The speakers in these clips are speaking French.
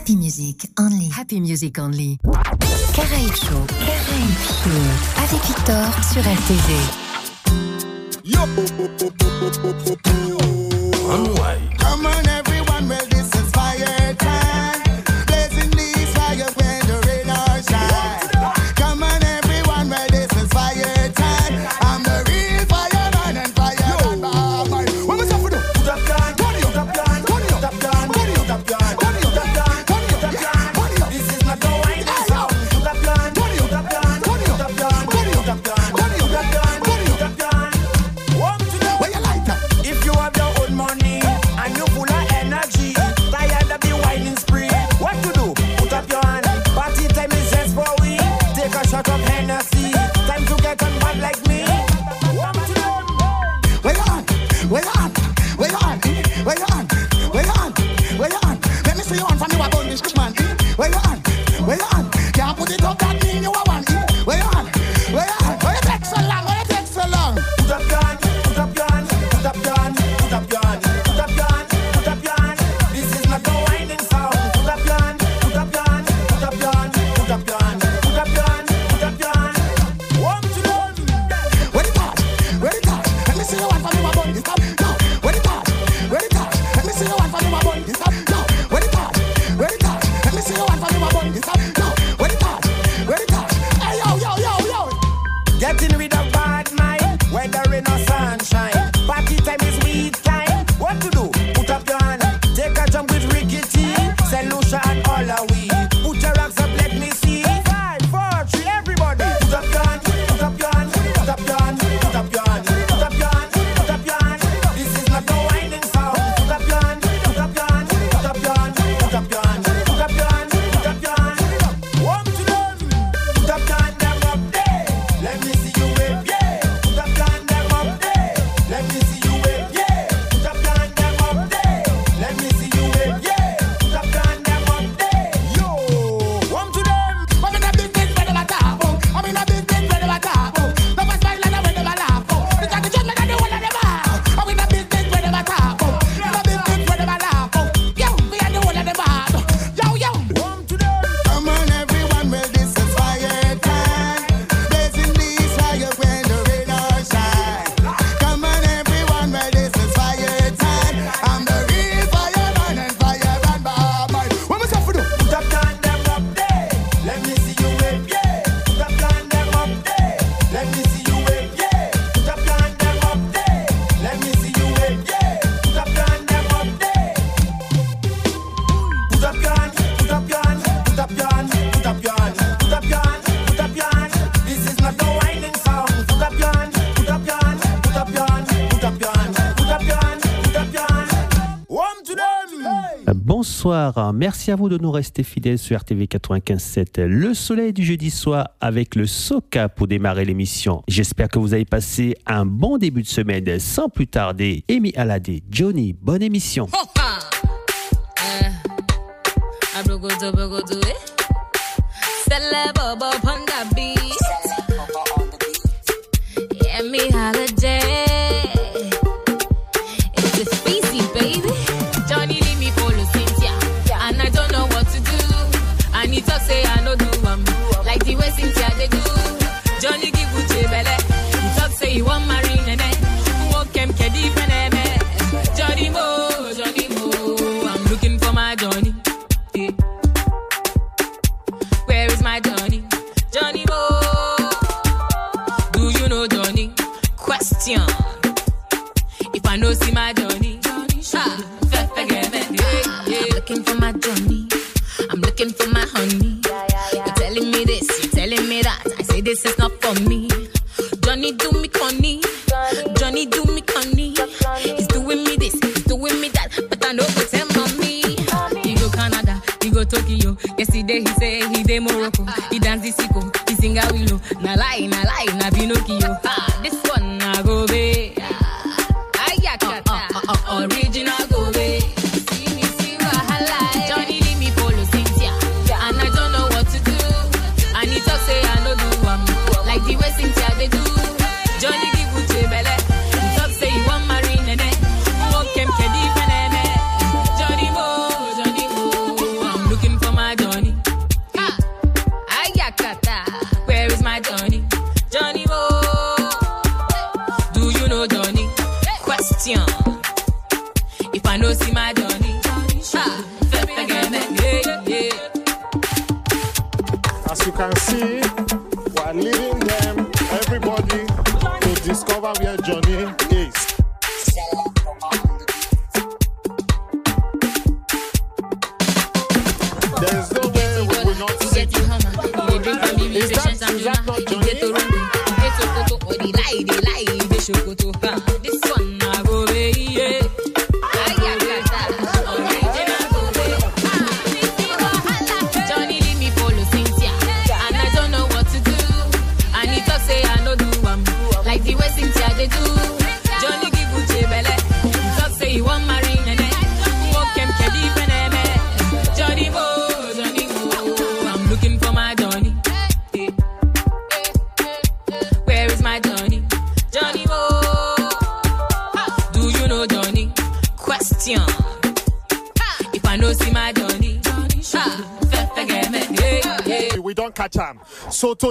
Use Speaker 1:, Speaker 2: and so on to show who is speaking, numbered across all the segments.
Speaker 1: Happy Music Only.
Speaker 2: Happy Music Only.
Speaker 1: Caraïbes Show. Caraïbes Show. Avec Victor sur LTV.
Speaker 3: Yo.
Speaker 4: Merci à vous de nous rester fidèles sur RTV 95.7. Le soleil du jeudi soir avec le Soca pour démarrer l'émission. J'espère que vous avez passé un bon début de semaine. Sans plus tarder, Amy Aladé, Johnny, bonne émission.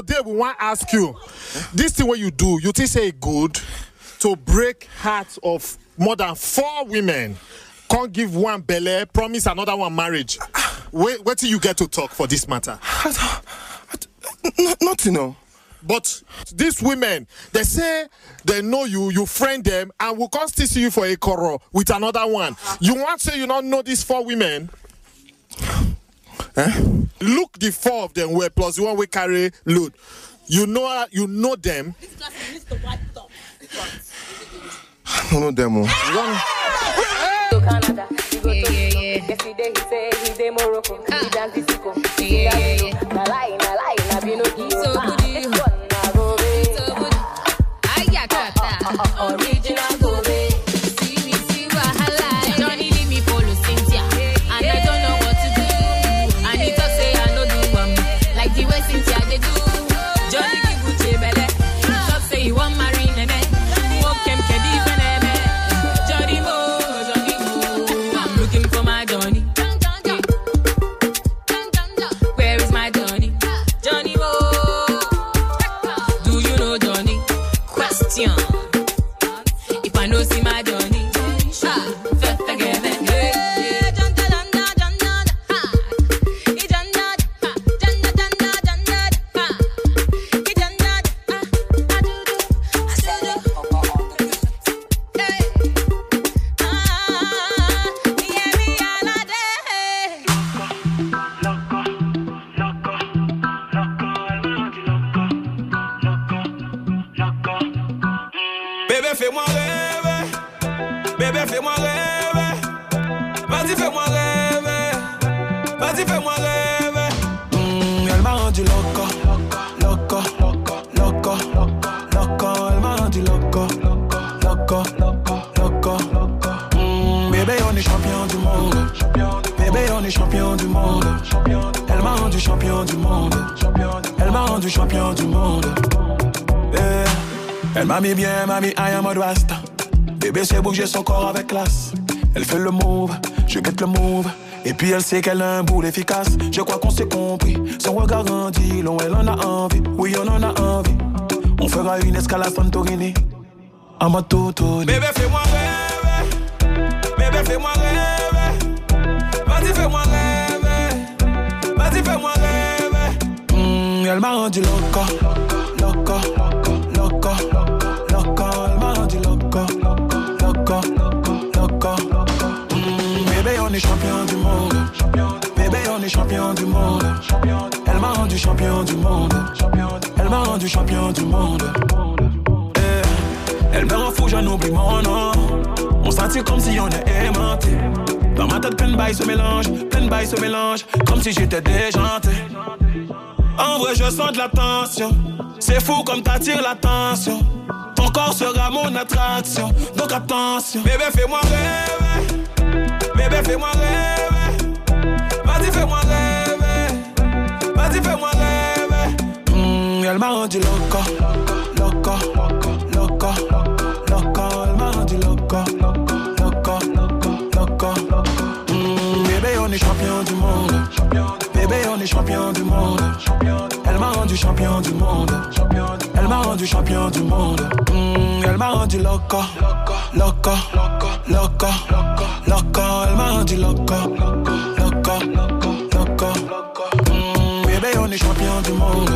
Speaker 5: Today we want to ask you, this thing what you do, you think say good to break hearts of more than four women, can't give one belle, promise another one marriage. Wait, wait till you get to talk for this matter.
Speaker 6: N- nothing, no.
Speaker 5: But these women, they say they know you, you friend them, and will come still see you for a quarrel with another one. You want to say you not know these four women?
Speaker 6: Eh?
Speaker 5: Look the four of them were plus the one we carry load. You know you know them.
Speaker 6: I don't know them. oh.
Speaker 7: to Canada. He go to
Speaker 4: yeah,
Speaker 7: Mexico.
Speaker 4: yeah.
Speaker 7: Yesterday he say he dey Morocco.
Speaker 4: Ah.
Speaker 7: He dance disco.
Speaker 4: Yeah, yeah, yeah.
Speaker 8: Elle sait qu'elle a un boule efficace. Je crois qu'on s'est compris. Son regard grandit, long elle en a envie. Oui, on en a envie. On fera une escale à Santorini. À ma toto. Bébé, fais-moi rêver. Bébé, fais-moi rêver. Vas-y, fais-moi rêver. Vas-y, fais-moi rêver. Mm, elle m'a rendu loco. Champion du monde. Bébé, on est champion du monde. Elle m'a rendu champion du monde. Elle m'a rendu champion du monde. Eh, Elle me rend fou, j'en oublie mon nom. On sentit comme si on est aimanté. Dans ma tête, plein de bails se mélange, plein de bails se mélange, comme si j'étais déjanté. En vrai, je sens de la tension. C'est fou comme t'attires l'attention. Ton corps sera mon attraction. Donc attention. Bébé, fais-moi rêver. Bébé, fais-moi rêver. Vas-y, fais-moi rêver. Vas-y, fais-moi rêver. Mm, elle m'a rendu loco. Loco. Loco. Loco. Elle m'a rendu loco. Loco. Loco. Mm, bébé, on est champion du monde. Bébé, on est champion du monde. Elle m'a rendu champion du monde. Elle m'a rendu champion du monde. Mm, elle m'a rendu loco. Loco. Loco. Loco loca, elle m'a rendu loca, loca, loca, mm, Bébé, on est champion du monde.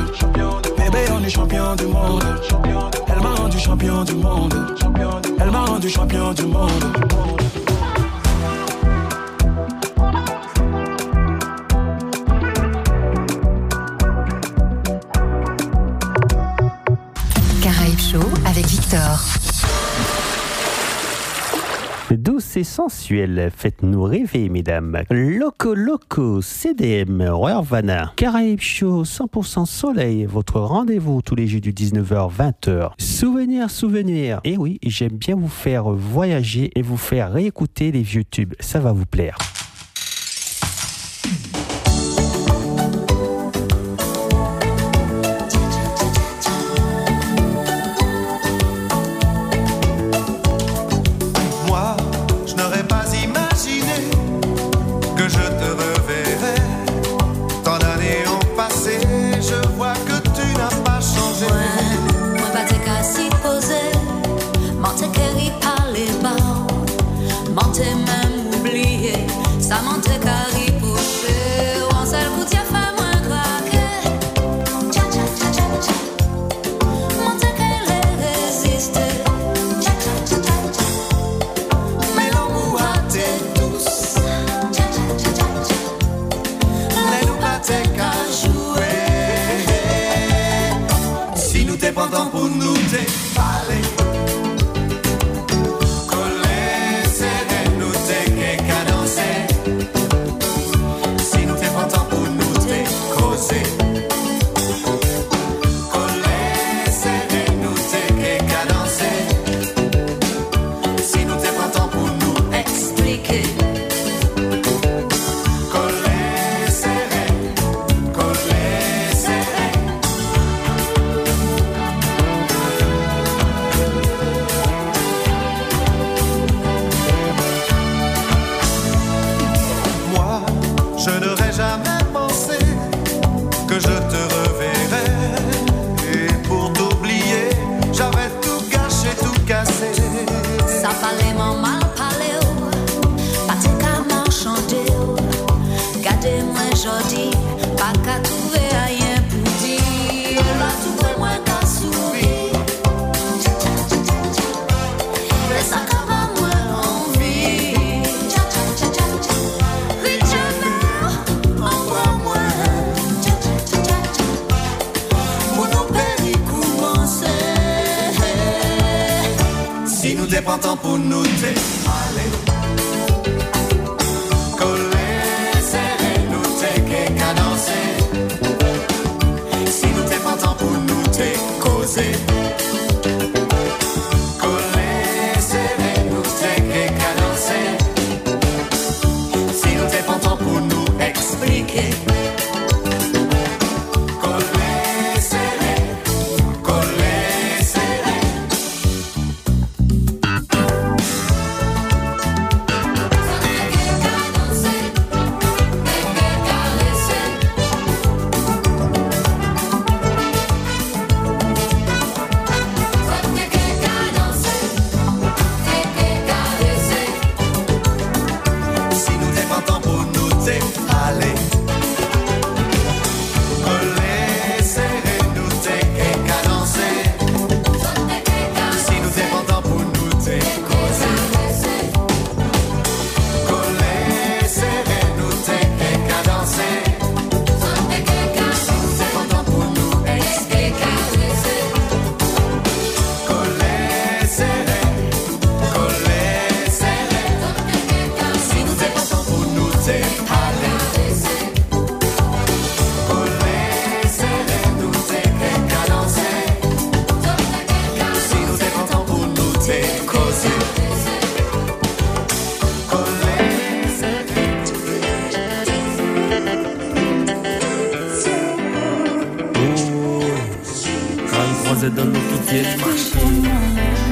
Speaker 8: Bébé, on est champion du monde. Elle m'a rendu champion du monde. Elle m'a rendu champion du monde.
Speaker 1: Caraïbes Show avec Victor
Speaker 9: douce et sensuelle. Faites-nous rêver, mesdames. Loco Loco, CDM, Royal Caraïbes Show, 100% Soleil, votre rendez-vous tous les jeux du 19h-20h. Souvenir, souvenir. Et eh oui, j'aime bien vous faire voyager et vous faire réécouter les vieux tubes. Ça va vous plaire.
Speaker 10: pantan pou nou te Ale Kole
Speaker 11: sere nou te ke
Speaker 10: kadanse Si nou te
Speaker 11: pantan pou nou
Speaker 10: te
Speaker 12: koze croisait dans nos pitiés de.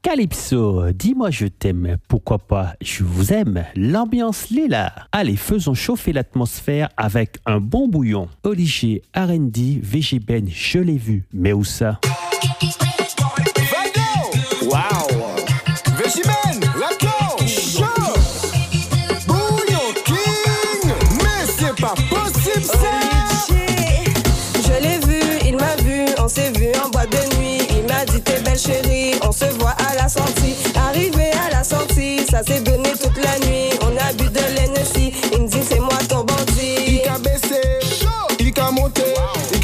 Speaker 13: Calypso, dis-moi je t'aime, pourquoi pas je vous aime, l'ambiance là. Allez, faisons chauffer l'atmosphère avec un bon bouillon. Olivier, R&D, VG Ben, je l'ai vu, mais où ça?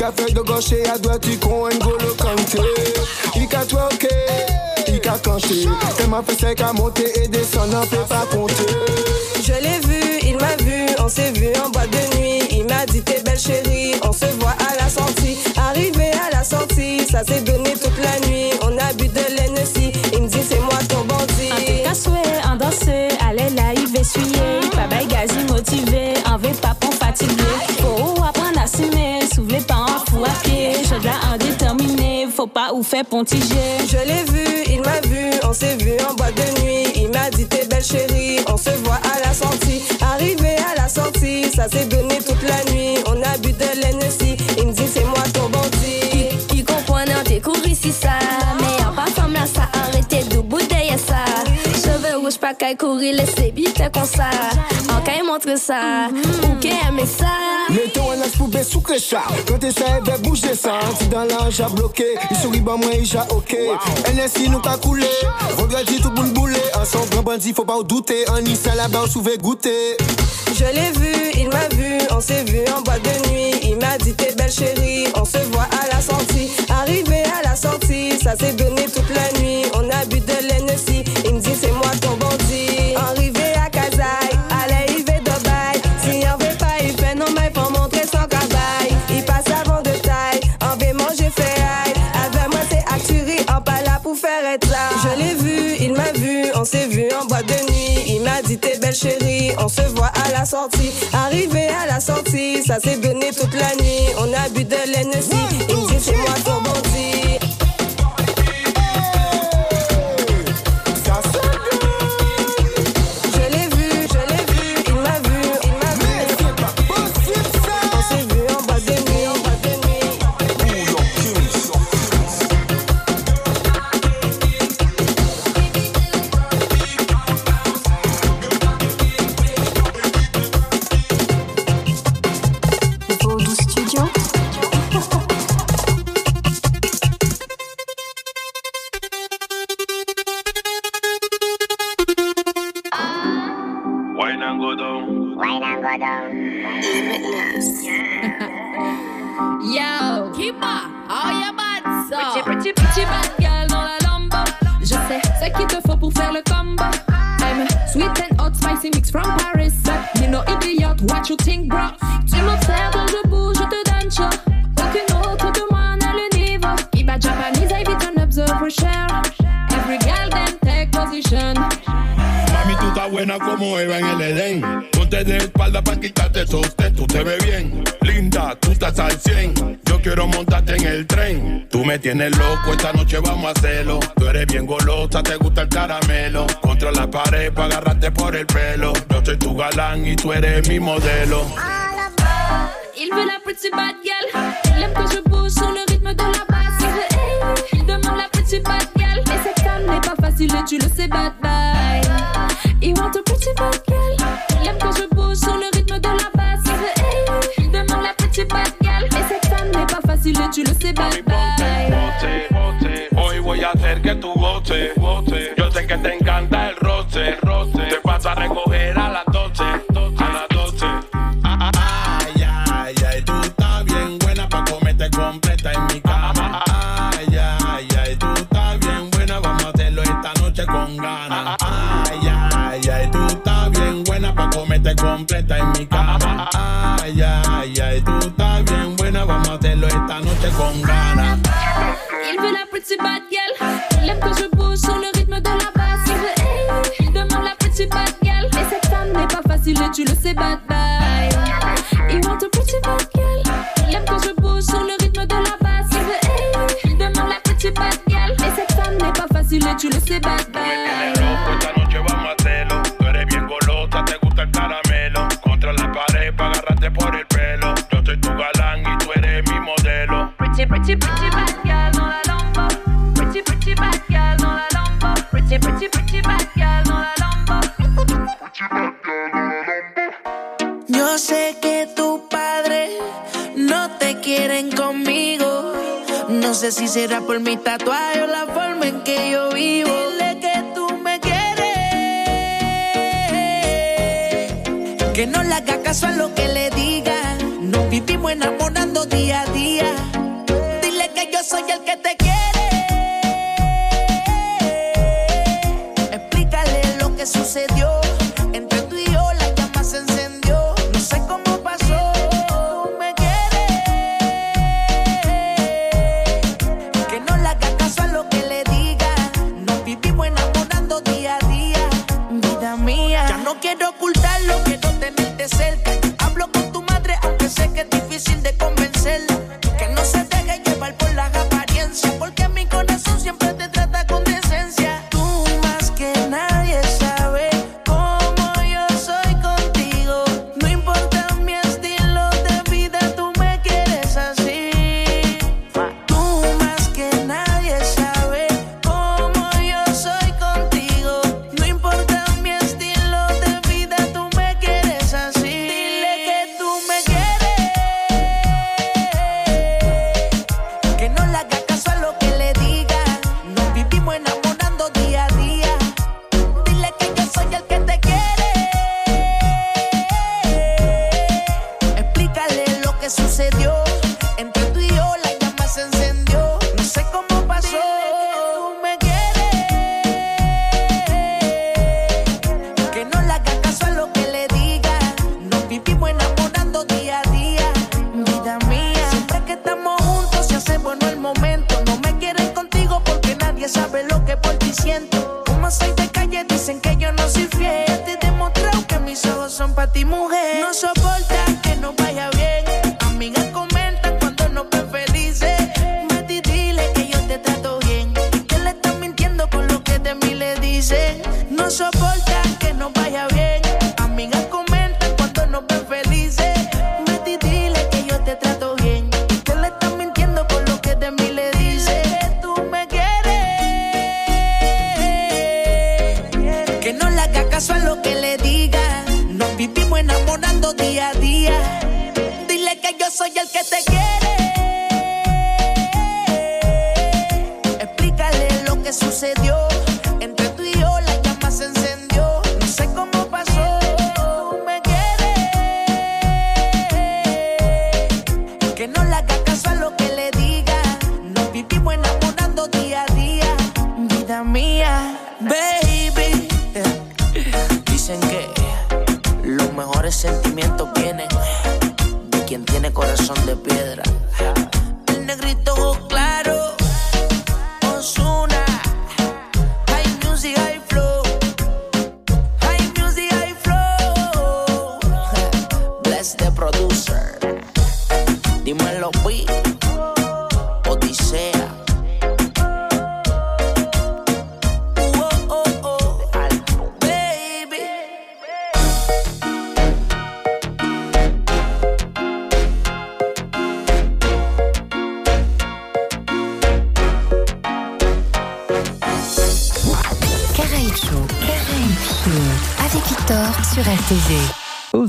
Speaker 14: qu'à faire de
Speaker 15: gauche et à droite, tu con N'Golo Kanté. Il qu'à toi, ok, il qu'à canter. Tellement fait sec à monter et descendre, n'en fait pas compter.
Speaker 14: Je l'ai vu, il m'a vu, on s'est vu en boîte de nuit. Il m'a dit t'es belle chérie, on se voit à la sortie. Arrivé à la sortie, ça s'est donné toute la nuit. On a bu de l'NSI, il me dit c'est moi ton bandit.
Speaker 16: Un cassoué, un danseur, allez là, il va essuyer. Pas bagazi motivé, un pas pour ou fait pontiger.
Speaker 14: Je l'ai vu, il m'a vu, on s'est vu en boîte de nuit. Qu'à courir, laisser vite comme ça. En qu'à montre ça, ou qu'à aimer ça.
Speaker 15: Mettons un as poubelle sous chat Quand t'es ça, elle va bouger ça. Si dans l'ange a bloqué, il sourit, bah moi, il a ok. NSI nous qu'a coulé. Regarde, tout boule boulé. Un son grand bandit, faut pas en douter. Nice à la bas, on souvait goûter.
Speaker 14: Je l'ai vu, il m'a vu, on s'est vu en boîte de nuit. Il m'a dit t'es belle chérie, on se voit à la sortie. Arrivé à la sortie, ça s'est donné toute la nuit. On a bu de l'NSI, s'est vu en boîte de nuit. Il m'a dit t'es belle chérie, on se voit à la sortie. Arrivé à la sortie, ça s'est donné toute la nuit. On a bu de l'NSI, il me dit c'est moi ton
Speaker 17: Ponte de espalda para quitarte sostén. Tú te ves bien, linda, tú estás al 100. Yo quiero montarte en el tren. Tú me tienes loco, esta noche vamos a hacerlo. Tú eres bien golosa, te gusta el caramelo. Contra la pared para agarrarte por el pelo. Yo soy tu galán y tú eres mi modelo.
Speaker 4: Il veut la pretty bad girl. Il aime que je bouge sur le rythme de la basse. Il veut, hey, il demande la pretty bad girl. Et cette femme n'est pas facile et tu le sais, bad bye. Il want a pretty bad girl? Il aime que je bouge sur le rythme de la basse. Hey, demande la pretty bad girl. Et cette femme n'est pas facile et tu le sais, bye.
Speaker 17: Bote. Hoy voy a hacer que tú goce, goce. Yo sé que te encanta completa en mi cama. Ay, ay, ay, tú estás bien buena, vamos a hacerlo esta noche con ganas.
Speaker 4: Il veut la pretty bad girl. Il aime que je bouge sur le rythme de la basse. Il veut, hey, il demande la pretty bad girl. Et cette femme n'est pas facile et tu le sais, bad
Speaker 18: Será por mi tatuaje o la forma en que yo vivo. Dile que tú me quieres. Que no le haga caso a lo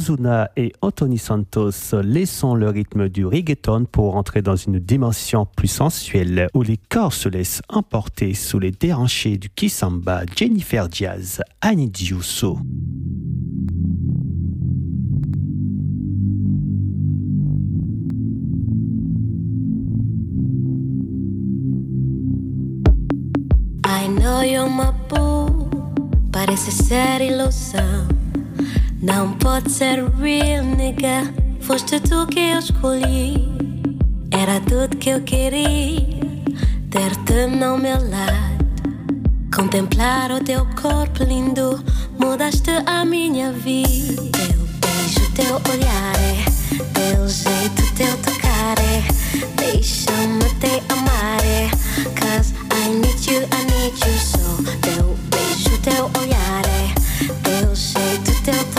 Speaker 18: Ozuna
Speaker 13: et Anthony Santos laissant le rythme du reggaeton pour entrer dans une dimension plus sensuelle où les corps se laissent emporter sous les déranchés du Kisamba, Jennifer Diaz, Annie Diusso.
Speaker 19: I. Não pode ser real, nigga. Foste tu que eu escolhi. Era tudo que eu queria. Ter-te no meu lado. Contemplar o teu corpo lindo. Mudaste a minha vida. Teu beijo, teu olhar. É, teu jeito, teu tocar. É, Deixa-me te amar. É, Cause I need you, I need you so. Teu beijo, teu olhar. É, teu jeito, teu tocar.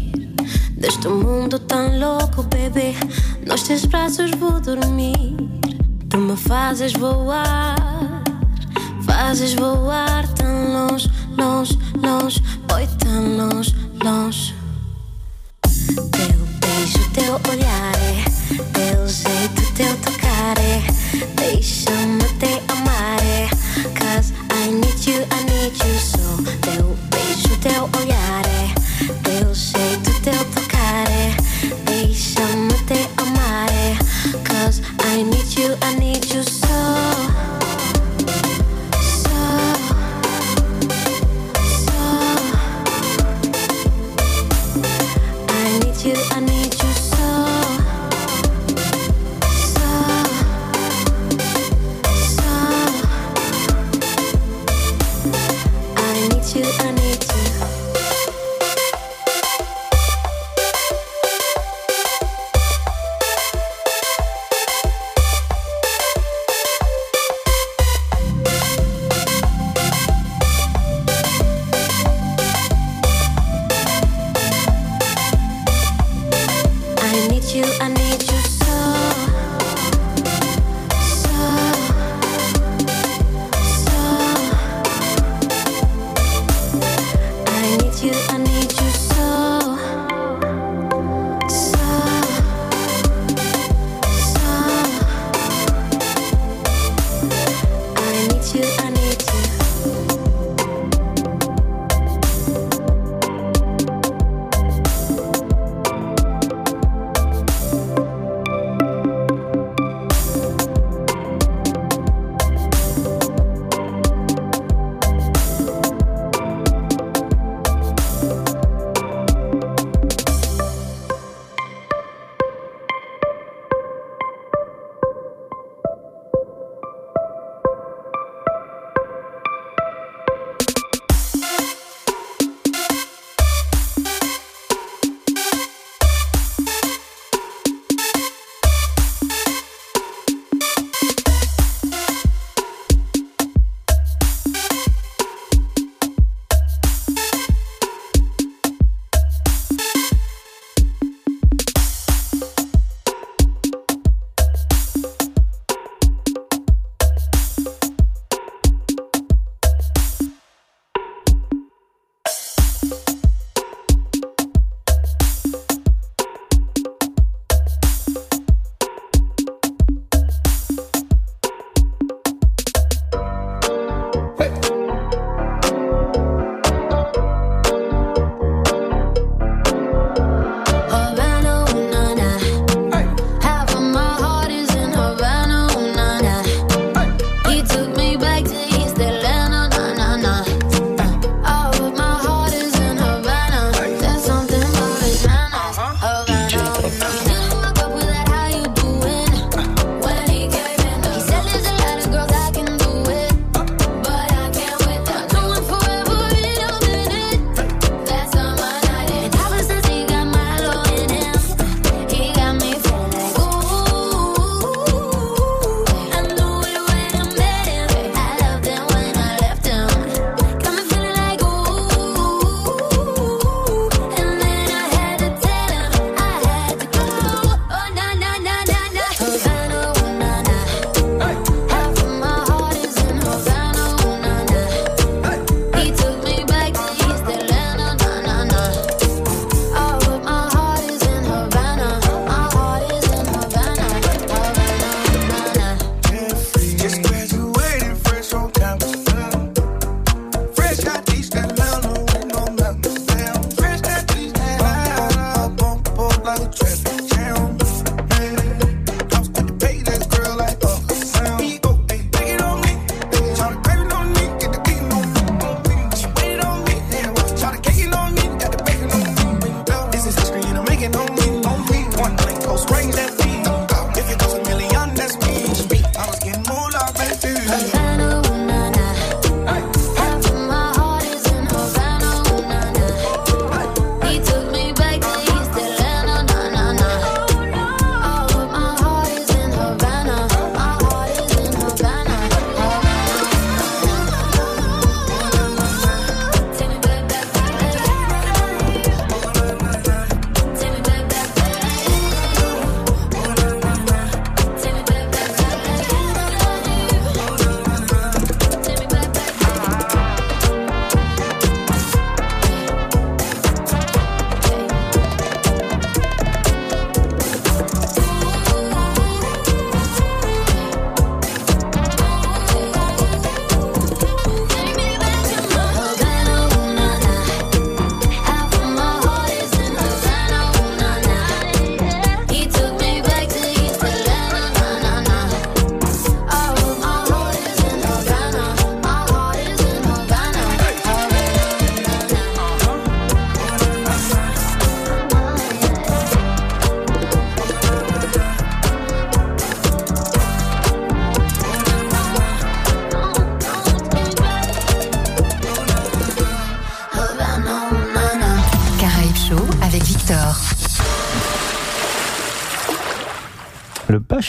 Speaker 19: Deste mundo tão louco, bebê, nos teus braços vou dormir. Tu me fazes voar, fazes voar tão longe, longe, longe, Oi, tão longe, longe. Teu beijo, teu olhar, é, teu jeito, teu tocar, é, deixa-me.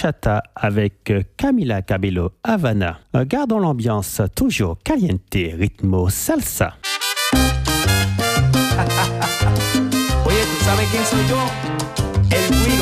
Speaker 13: Bachata avec euh, Camila Cabello Havana. Euh, gardons l'ambiance toujours caliente, ritmo salsa.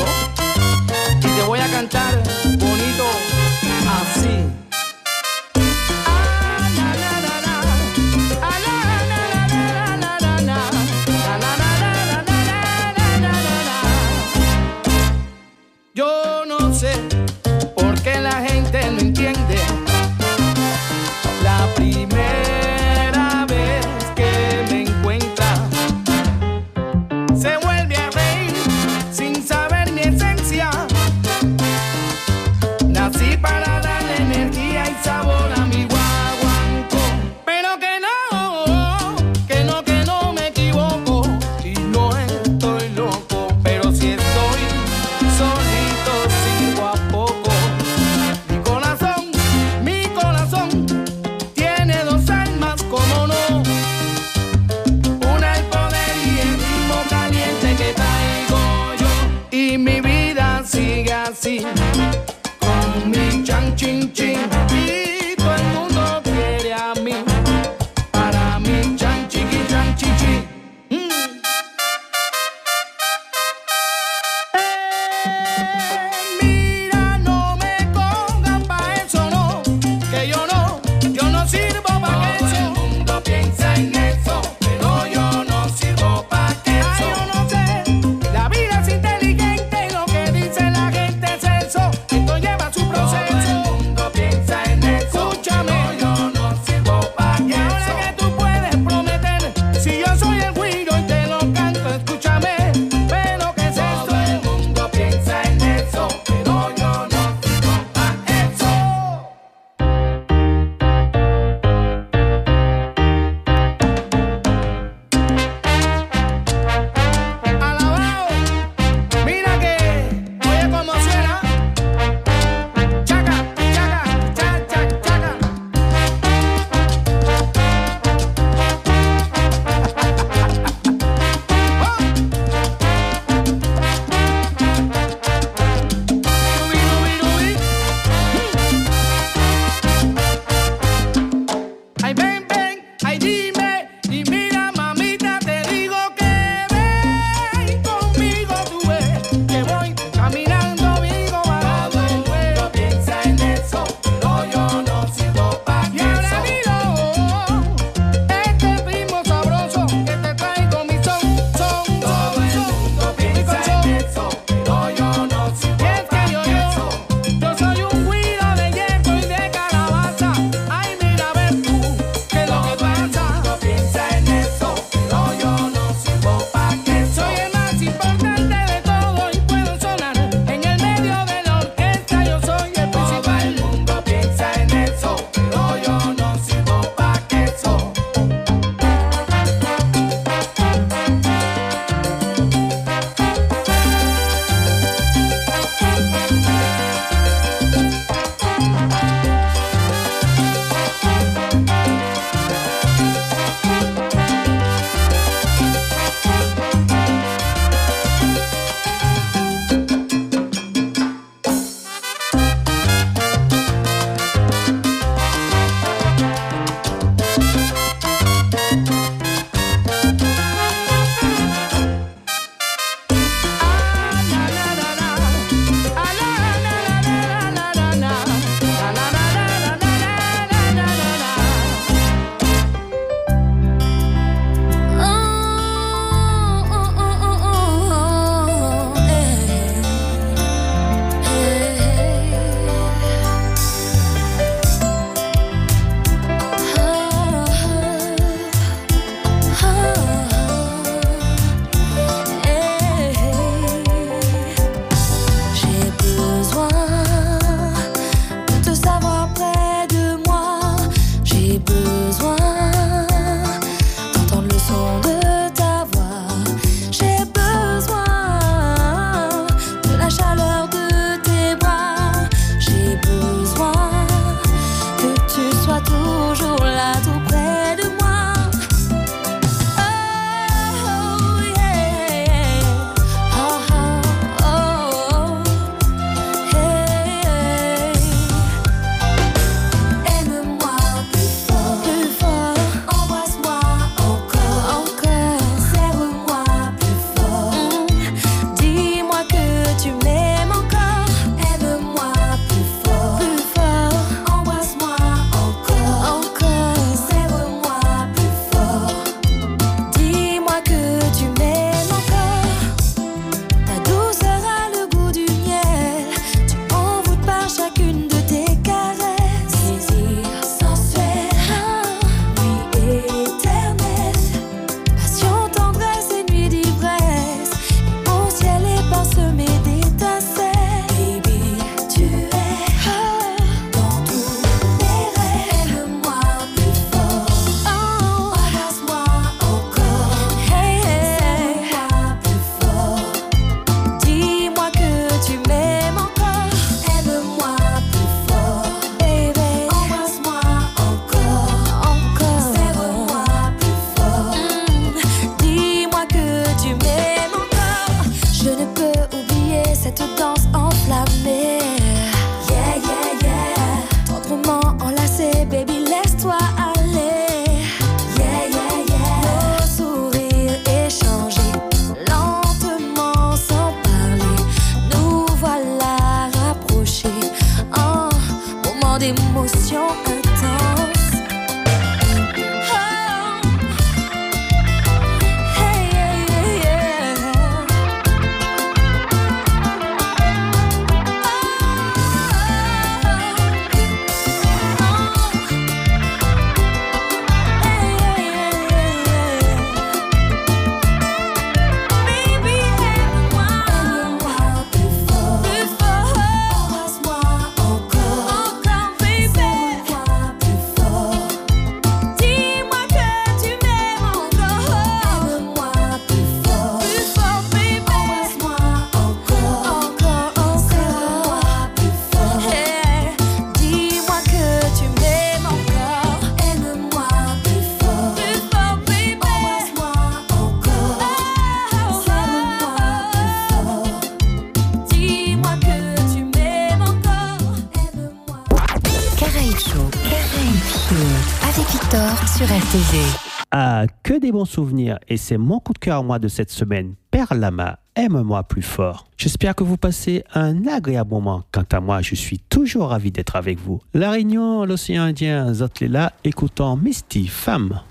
Speaker 13: souvenir et c'est mon coup de cœur à moi de cette semaine. Père Lama, aime-moi plus fort. J'espère que vous passez un agréable moment. Quant à moi, je suis toujours ravi d'être avec vous. La Réunion, l'océan Indien, Zotlila, écoutons Misty, femme.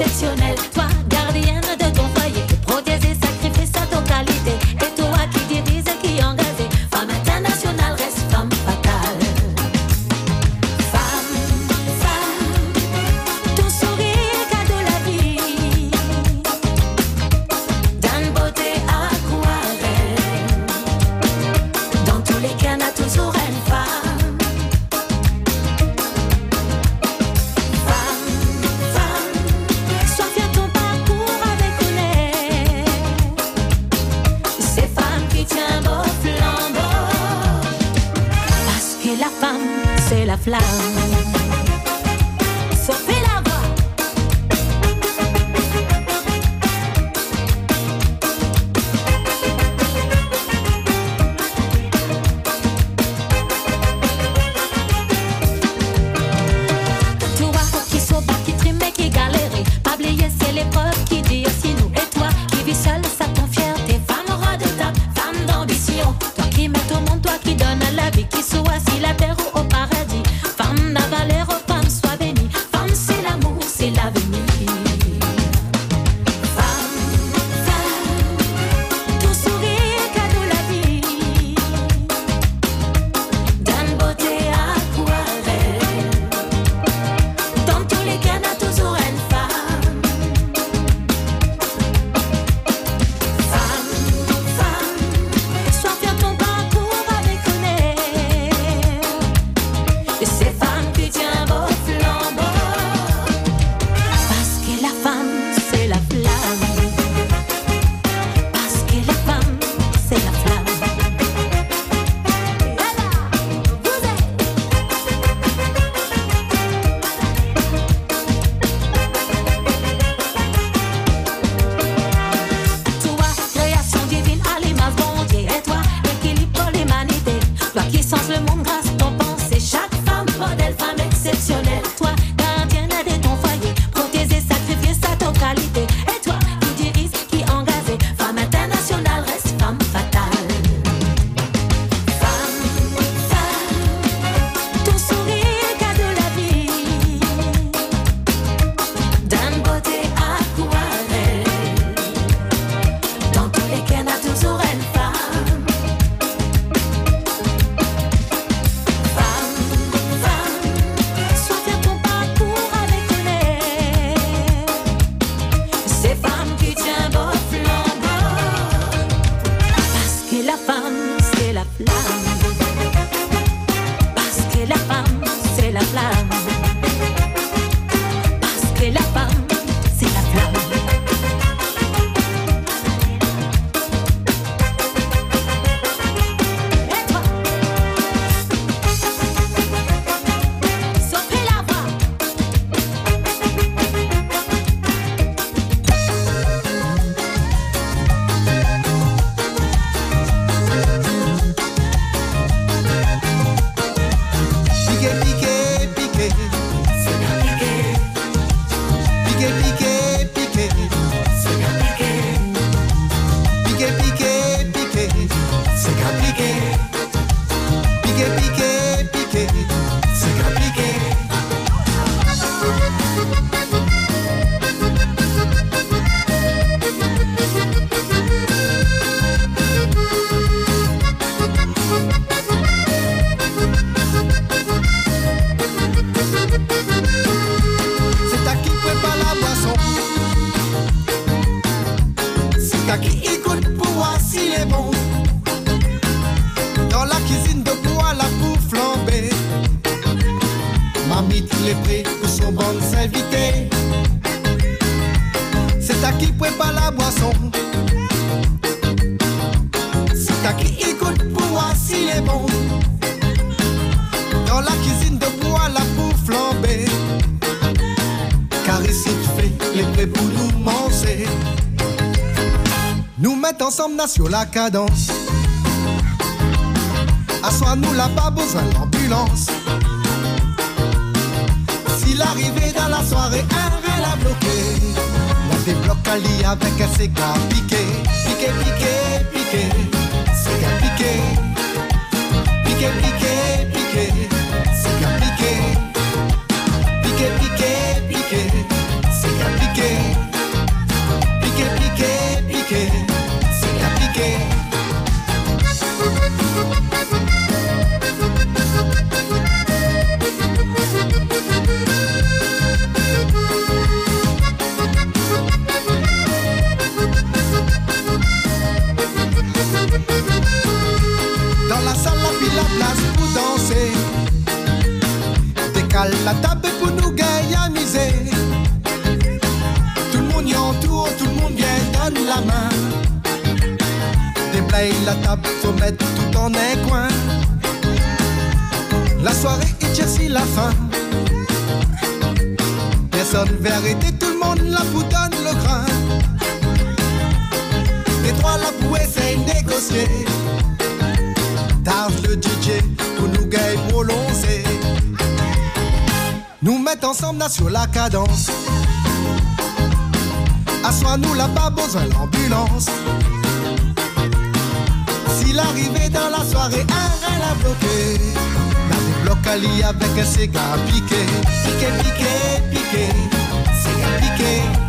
Speaker 19: exceptionnel. m'emmena la
Speaker 1: cadence. Assois-nous là-bas, besoin d'ambulance. Si l'arrivée dans la soirée, elle va la bloquer. La débloque Ali avec un séca piqué, piqué, piqué, piqué, séca piqué, piqué, piqué, piqué. dossier. Le DJ pour nous gagner prolonger. Nous mettons ensemble là sur la cadence. Assois nous là pas besoin l'ambulance. S'il arrivait dans la soirée, un rien l'a bloqué. La débloque avec un cigare piqué, piqué, piqué, piqué, cigare piqué.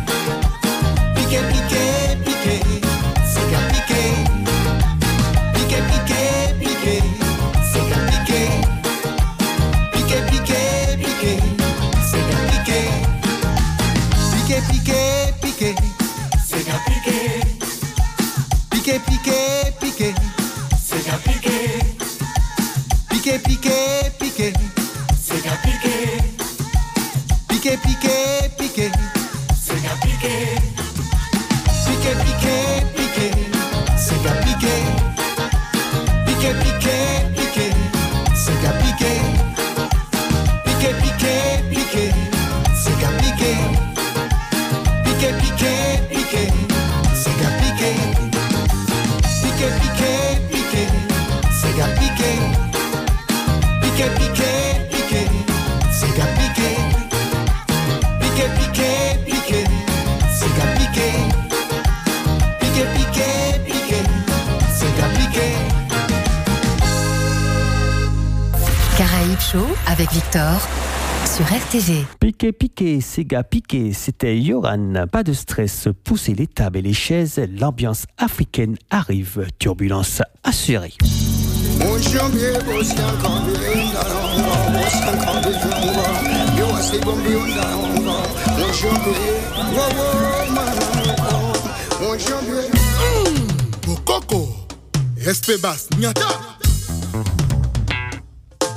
Speaker 1: Piqué, piqué,
Speaker 13: Sega piqué, c'était Yoran. Pas de stress, poussez les tables et les chaises, l'ambiance africaine arrive, turbulence assurée.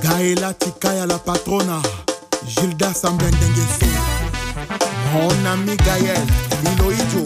Speaker 20: Gaela Tikaya la Gilda Sambendenge Sou Mon ami Gaël Vilo Ijo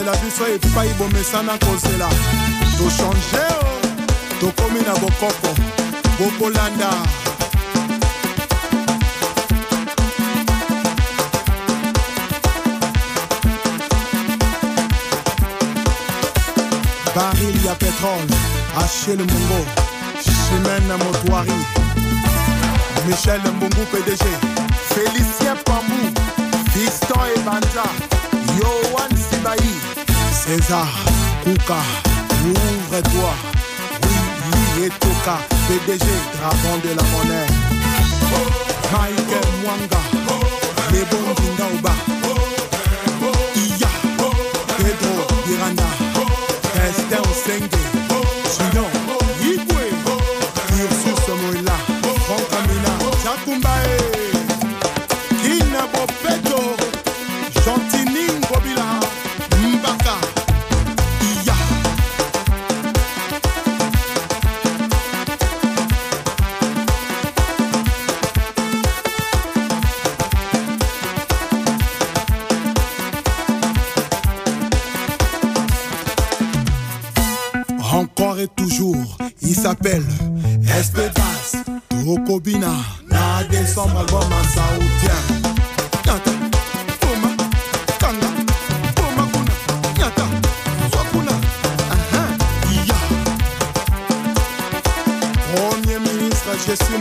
Speaker 20: kozela biso epai bomesana kozela tochange tokomi na bokoko bokolanda baril ya petrole achel mongo. Chimene motoari michel mbungu pdg félicien pambou fiston ebanja césar kuka ouvre-toi oui etoka pdg dragon de la monnaie. Michael mwanga lebon dindauba iya pedro iranda Esther Osenge,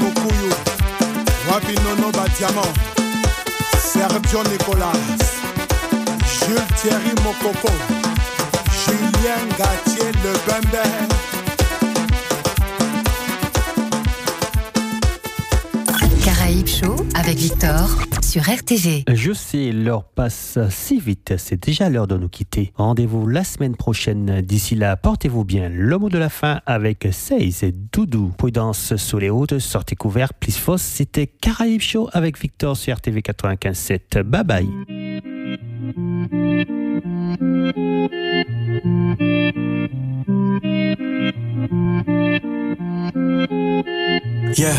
Speaker 20: Jessie Mukuyu, Wapi Nono Badiamant, Sergio Nicolas, Jules Thierry Mokoko, Julien Gatier Le Bembe.
Speaker 1: Caraïbes Show avec Victor sur.
Speaker 13: Je sais, l'heure passe si vite, c'est déjà l'heure de nous quitter. Rendez-vous la semaine prochaine. D'ici là, portez-vous bien. Le mot de la fin avec Seize et Doudou. Prudence sous les hautes, sortez couverts, plus fausse. C'était Caraïbes Show avec Victor sur RTV 95.7. Bye bye.
Speaker 8: Yeah.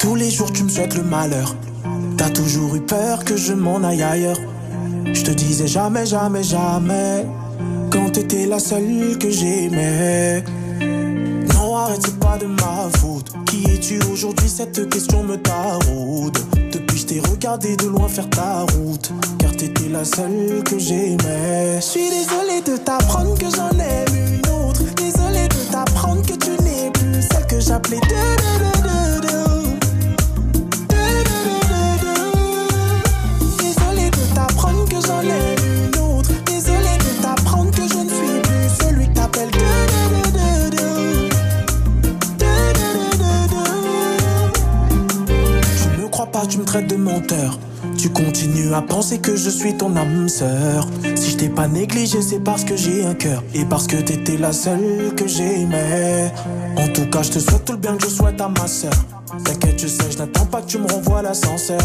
Speaker 8: Tous les jours tu me souhaites le malheur. T'as toujours eu peur que je m'en aille ailleurs. Je te disais jamais, jamais, jamais. Quand t'étais la seule que j'aimais. Non, arrête, c'est pas de ma faute. Qui es-tu aujourd'hui? Cette question me taraude. Depuis, je t'ai regardé de loin faire ta route. Car t'étais la seule que j'aimais. Je suis désolé de t'apprendre que j'en aime une autre. Désolé de t'apprendre que tu n'es plus celle que j'appelais. Traite de menteur. Tu continues à penser que je suis ton âme sœur. Si je t'ai pas négligé, c'est parce que j'ai un cœur. Et parce que t'étais la seule que j'aimais. En tout cas, je te souhaite tout le bien que je souhaite à ma sœur. T'inquiète, je sais, je n'attends pas que tu me renvoies l'ascenseur.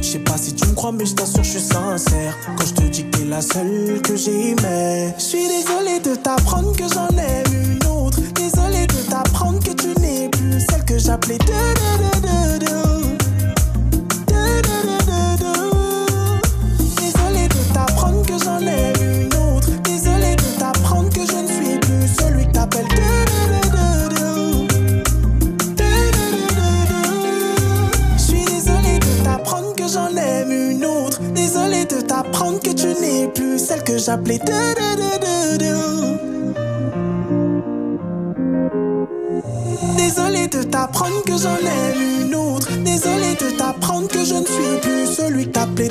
Speaker 8: Je sais pas si tu me crois, mais je t'assure, je suis sincère. Quand je te dis que t'es la seule que j'aimais. Je suis désolé de t'apprendre que j'en aime une autre. Désolé de t'apprendre que tu n'es plus celle que j'appelais. Que j'appelais. Désolé de t'apprendre que j'en aime une autre. Désolé de t'apprendre que je ne suis plus celui que t'appelais.